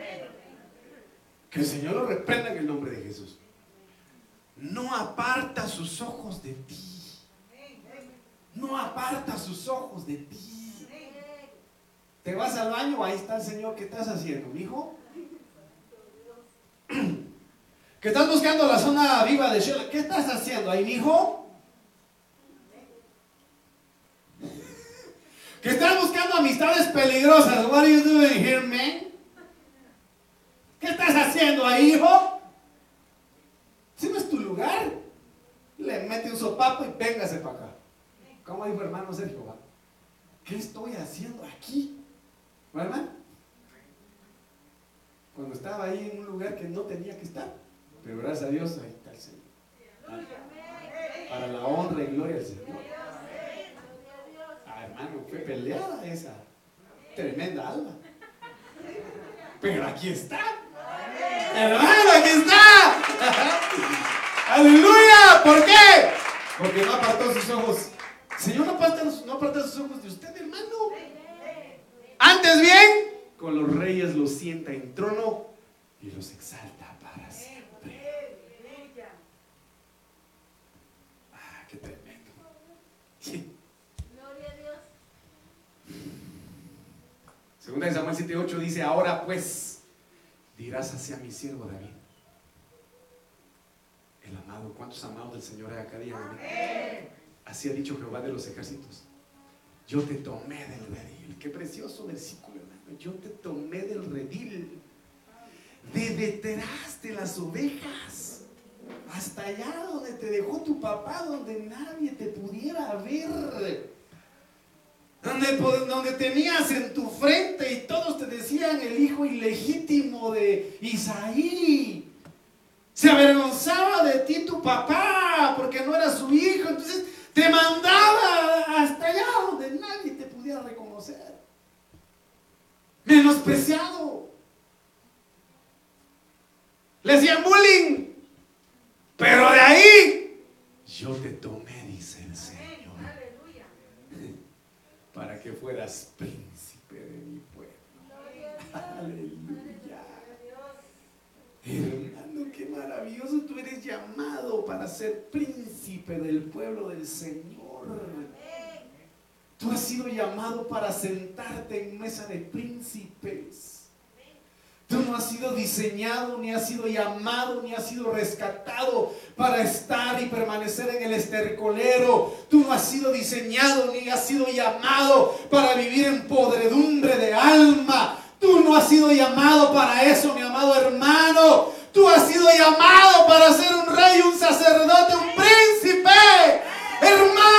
Que el Señor lo reprenda en el nombre de Jesús. No aparta sus ojos de ti. No aparta sus ojos de ti. Te vas al baño, ahí está el Señor. ¿Qué estás haciendo, mi hijo? Que estás buscando la zona viva de Sheila. ¿Qué estás haciendo ahí, mi hijo? Que estás buscando amistades peligrosas. What are you doing here, man? ¿Qué estás haciendo ahí, hijo? Si no es tu lugar, le mete un sopapo y véngase para acá. ¿Cómo dijo hermano Sergio? ¿Qué estoy haciendo aquí? ¿Verdad? Cuando estaba ahí en un lugar que no tenía que estar. Pero gracias a Dios, ahí está el Señor. Para la honra y gloria del Señor. Ah, hermano, fue peleada esa. Tremenda alma. Pero aquí está. Hermano, aquí está. Aleluya. ¿Por qué? Porque no apartó sus ojos. Señor no aparta, no aparta sus ojos de usted, hermano. Antes bien, con los reyes los sienta en trono y los exalta para siempre. Ah, qué tremendo. Sí. Gloria a Dios. Segunda de Samuel 7:8 dice, ahora pues dirás hacia mi siervo David. El amado, ¿cuántos amados del Señor hay acá? Díganme. Así ha dicho Jehová de los ejércitos. Yo te tomé del redil. Qué precioso versículo, hermano. Yo te tomé del redil. De detrás de las ovejas. Hasta allá donde te dejó tu papá, donde nadie te pudiera ver. Donde, donde tenías en tu frente y todos te decían el hijo ilegítimo de Isaí. Se avergonzaba de ti tu papá porque no era su hijo. Entonces te mandaba hasta allá donde nadie te pudiera reconocer. Menospreciado. Le hacían bullying. Pero de ahí yo te tomé, dice el Señor para que fueras príncipe de mi pueblo. Aleluya. Hermano, qué maravilloso. Tú eres llamado para ser príncipe del pueblo del Señor. Tú has sido llamado para sentarte en mesa de príncipes. Has sido diseñado, ni has sido llamado, ni has sido rescatado para estar y permanecer en el estercolero. Tú no has sido diseñado, ni has sido llamado para vivir en podredumbre de alma. Tú no has sido llamado para eso, mi amado hermano. Tú has sido llamado para ser un rey, un sacerdote, un príncipe. Hermano.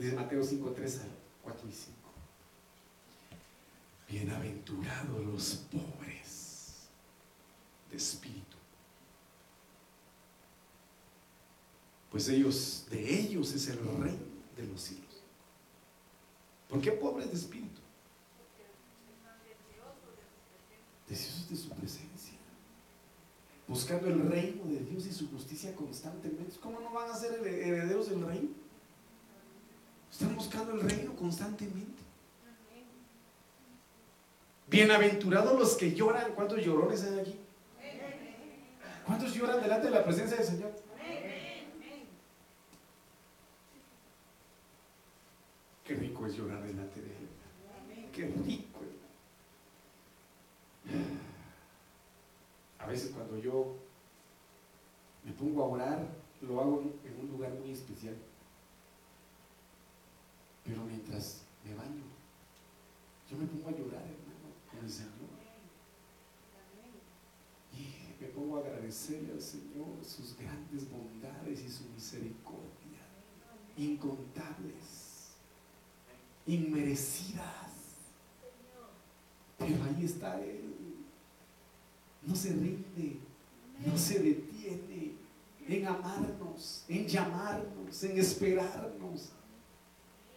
Dice Mateo 5, 3 al 4 y 5. Bienaventurados pobres de espíritu. Pues ellos, de ellos es el reino de los cielos. ¿Por qué pobres de espíritu? Deseosos de su presencia. Buscando el reino de Dios y su justicia constantemente. ¿Cómo no van a ser herederos del reino? Están buscando el reino constantemente. Bienaventurados los que lloran. ¿Cuántos llorones hay aquí? ¿Cuántos lloran delante de la presencia del Señor? Qué rico es llorar delante de Él. Qué rico. A veces cuando yo me pongo a orar, lo hago en un lugar muy especial. Pero mientras me baño, yo me pongo a llorar, hermano, con el Señor. Y me pongo al Señor sus grandes bondades y su misericordia, incontables inmerecidas. Pero ahí está Él. No se rinde, no se detiene en amarnos, en llamarnos, en esperarnos.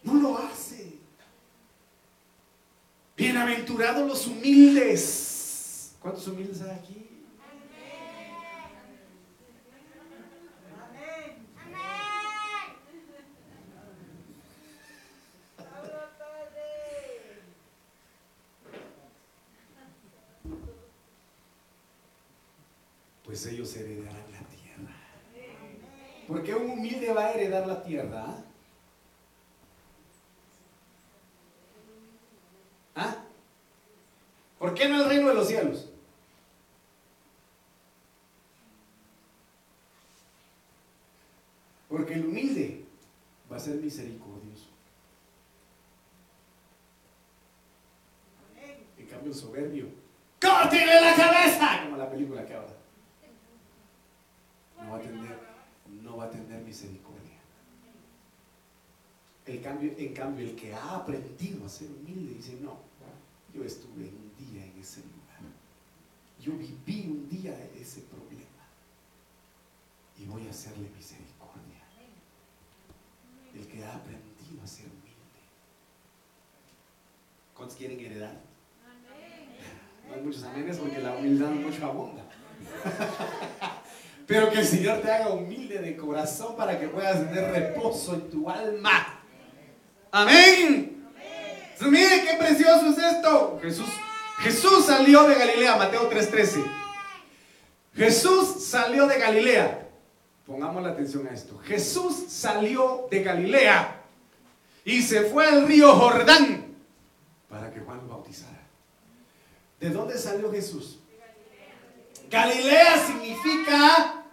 No lo hace. Bienaventurados los humildes. ¿Cuántos humildes hay aquí? Pues ellos heredarán la tierra. ¿Por qué un humilde va a heredar la tierra? ¿Ah? ¿Por qué no el reino de los cielos? Porque el humilde va a ser misericordioso. En cambio el soberbio, ¡córtele la cabeza! Como la película que habla no va a tener, no va a tener misericordia. El cambio, en cambio, el que ha aprendido a ser humilde dice, no, yo estuve un día en ese lugar. Yo viví un día ese problema. Y voy a hacerle misericordia. El que ha aprendido a ser humilde. ¿Cuántos quieren heredar? No hay muchos amenes porque la humildad mucho abunda. Pero que el Señor te haga humilde de corazón para que puedas tener reposo en tu alma. Amén. Mire qué precioso es esto. Jesús, Jesús salió de Galilea, Mateo 3:13. Jesús salió de Galilea. Pongamos la atención a esto. Jesús salió de Galilea y se fue al río Jordán para que Juan lo bautizara. ¿De dónde salió Jesús? Galilea significa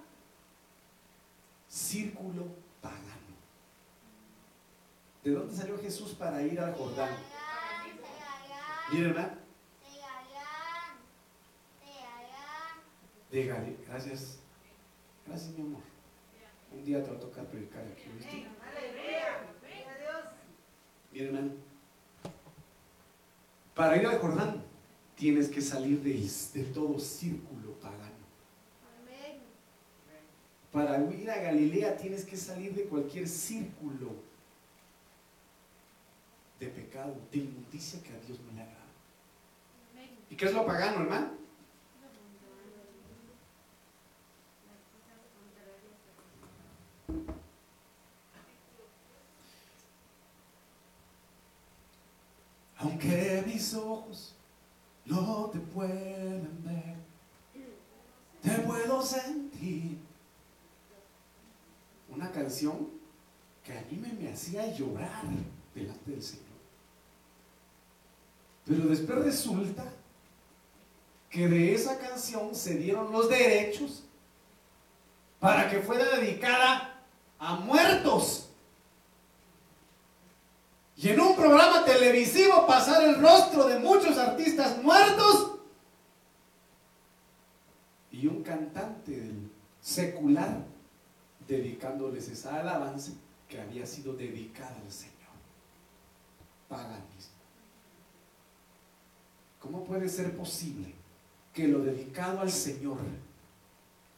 círculo pagano. ¿De dónde salió Jesús para ir al Jordán? Miren, hermano. De Galilea. Gracias. Gracias, mi amor. Un día te va a tocar predicar aquí, ¿viste? Miren, hermano. Para ir al Jordán tienes que salir de, de todo círculo pagano. Para ir a Galilea tienes que salir de cualquier círculo de pecado, de inmundicia que a Dios no le agrada. ¿Y qué es lo pagano, hermano? Aunque mis ojos no te pueden ver, te puedo sentir. Una canción que a mí me, hacía llorar delante del Señor. Pero después resulta que de esa canción se dieron los derechos para que fuera dedicada a muertos. Y en un programa televisivo pasar el rostro de muchos artistas muertos y un cantante secular dedicándoles esa alabanza que había sido dedicada al Señor. paganismo. ¿Cómo puede ser posible que lo dedicado al Señor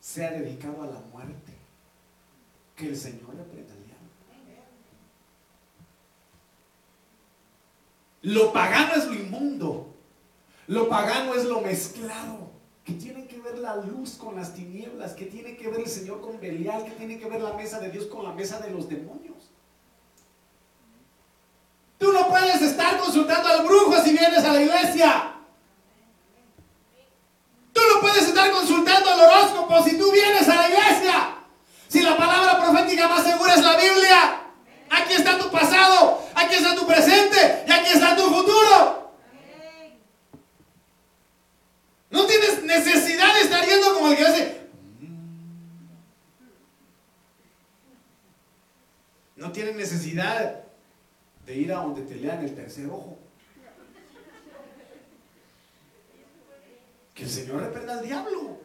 sea dedicado a la muerte? Que el Señor reprenda al diablo. Lo pagano es lo inmundo. Lo pagano es lo mezclado. Que tiene que ver la luz con las tinieblas. Que tiene que ver el Señor con Belial. Que tiene que ver la mesa de Dios con la mesa de los demonios. Tú no puedes estar consultando al brujo si vienes a la iglesia. Tú no puedes estar consultando al horóscopo si tú vienes a la iglesia. Si la palabra profética más segura es la Biblia. Aquí está tu pasado, aquí está tu presente y aquí está tu futuro. No tienes necesidad de estar yendo como el que hace. No tienes necesidad de ir a donde te lean el tercer ojo. Que el Señor reprenda al diablo.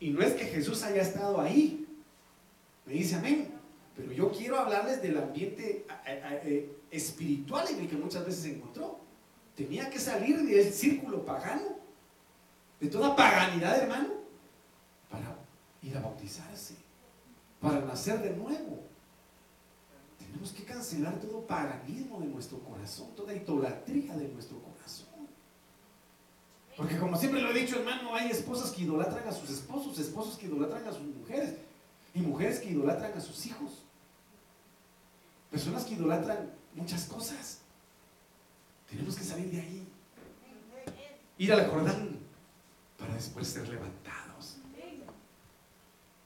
Y no es que Jesús haya estado ahí. Me dice amén. Pero yo quiero hablarles del ambiente eh, espiritual en el que muchas veces se encontró. Tenía que salir del círculo pagano, de toda paganidad, hermano, para ir a bautizarse, para nacer de nuevo. Tenemos que cancelar todo paganismo de nuestro corazón, toda idolatría de nuestro corazón. Porque como siempre lo he dicho, hermano, hay esposas que idolatran a sus esposos, esposos que idolatran a sus mujeres y mujeres que idolatran a sus hijos. Personas que idolatran muchas cosas. Tenemos que salir de ahí. Ir al Jordán para después ser levantados.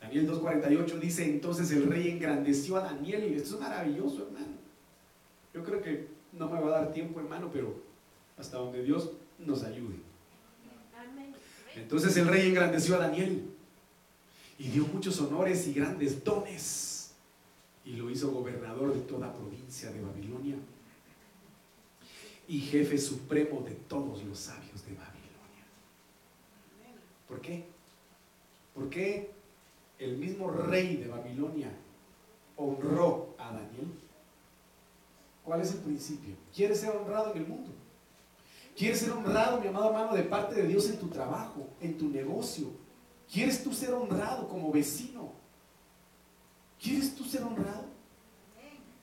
Daniel 2.48 dice, entonces el rey engrandeció a Daniel. Y esto es maravilloso, hermano. Yo creo que no me va a dar tiempo, hermano, pero hasta donde Dios nos ayude. Entonces el rey engrandeció a Daniel y dio muchos honores y grandes dones y lo hizo gobernador de toda provincia de Babilonia y jefe supremo de todos los sabios de Babilonia. ¿Por qué? ¿Por qué el mismo rey de Babilonia honró a Daniel? ¿Cuál es el principio? ¿Quieres ser honrado en el mundo? ¿Quieres ser honrado, mi amado hermano, de parte de Dios en tu trabajo, en tu negocio? ¿Quieres tú ser honrado como vecino? ¿Quieres tú ser honrado?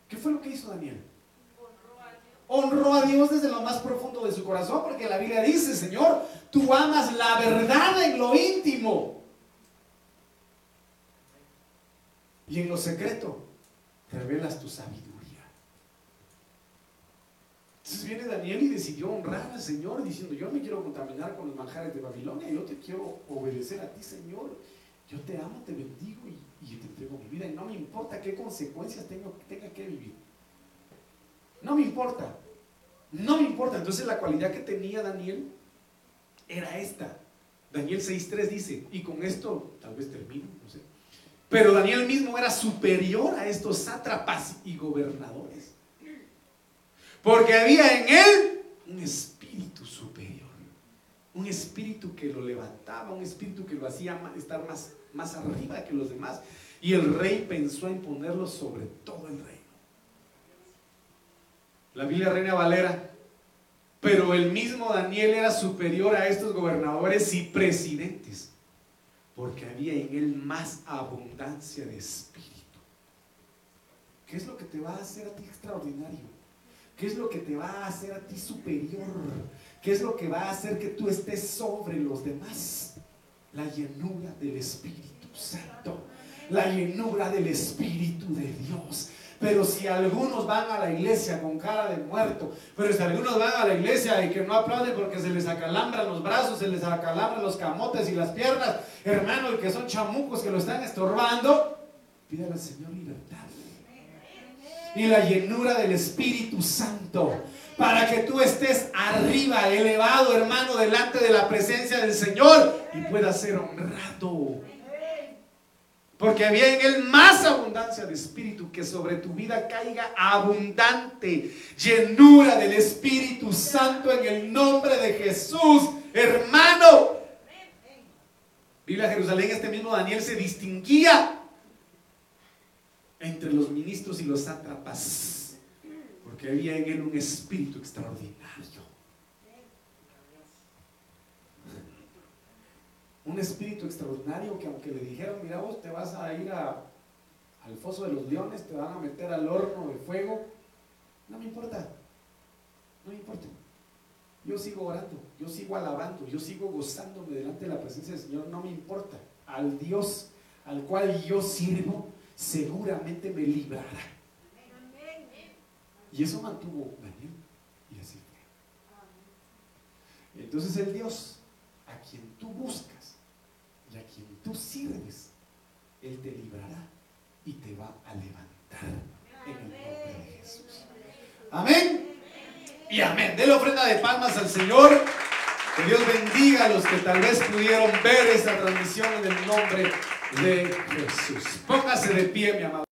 ¿Qué fue lo que hizo Daniel? Honró a Dios desde lo más profundo de su corazón, porque la Biblia dice, Señor, tú amas la verdad en lo íntimo. Y en lo secreto revelas tu sabiduría. Entonces viene Daniel y decidió honrar al Señor diciendo, yo me quiero contaminar con los manjares de Babilonia, yo te quiero obedecer a ti, Señor. Yo te amo, te bendigo y, te no me importa qué consecuencias tengo, tenga que vivir. No me importa. No me importa. Entonces la cualidad que tenía Daniel era esta. Daniel 6.3 dice, y con esto tal vez termino, no sé. Pero Daniel mismo era superior a estos sátrapas y gobernadores. Porque había en él un espíritu superior. Un espíritu que lo levantaba, un espíritu que lo hacía estar más, más arriba que los demás. Y el rey pensó en ponerlo sobre todo el reino. La Biblia Reina Valera. Pero el mismo Daniel era superior a estos gobernadores y presidentes. Porque había en él más abundancia de espíritu. ¿Qué es lo que te va a hacer a ti extraordinario? ¿Qué es lo que te va a hacer a ti superior? ¿Qué es lo que va a hacer que tú estés sobre los demás? La llenura del Espíritu Santo. La llenura del Espíritu de Dios. Pero si algunos van a la iglesia con cara de muerto, pero si algunos van a la iglesia y que no aplauden porque se les acalambran los brazos, se les acalambran los camotes y las piernas, hermano, y que son chamucos que lo están estorbando, pídale al Señor libertad y la llenura del Espíritu Santo. Para que tú estés arriba, elevado, hermano, delante de la presencia del Señor y puedas ser honrado. Porque había en él más abundancia de espíritu, que sobre tu vida caiga abundante llenura del Espíritu Santo en el nombre de Jesús, hermano. Biblia Jerusalén, este mismo Daniel se distinguía entre los ministros y los sátrapas. Porque había en él un espíritu extraordinario. Un espíritu extraordinario que aunque le dijeron, mira vos te vas a ir a, al foso de los leones, te van a meter al horno de fuego, no me importa, no me importa. Yo sigo orando, yo sigo alabando, yo sigo gozándome delante de la presencia del Señor, no me importa. Al Dios al cual yo sirvo, seguramente me librará. Y eso mantuvo Daniel. Y así fue. Entonces el Dios a quien tú buscas tú sirves, Él te librará y te va a levantar en el nombre de Jesús. Amén. Y amén. la ofrenda de palmas al Señor. Que Dios bendiga a los que tal vez pudieron ver esta transmisión en el nombre de Jesús. Póngase de pie, mi amado.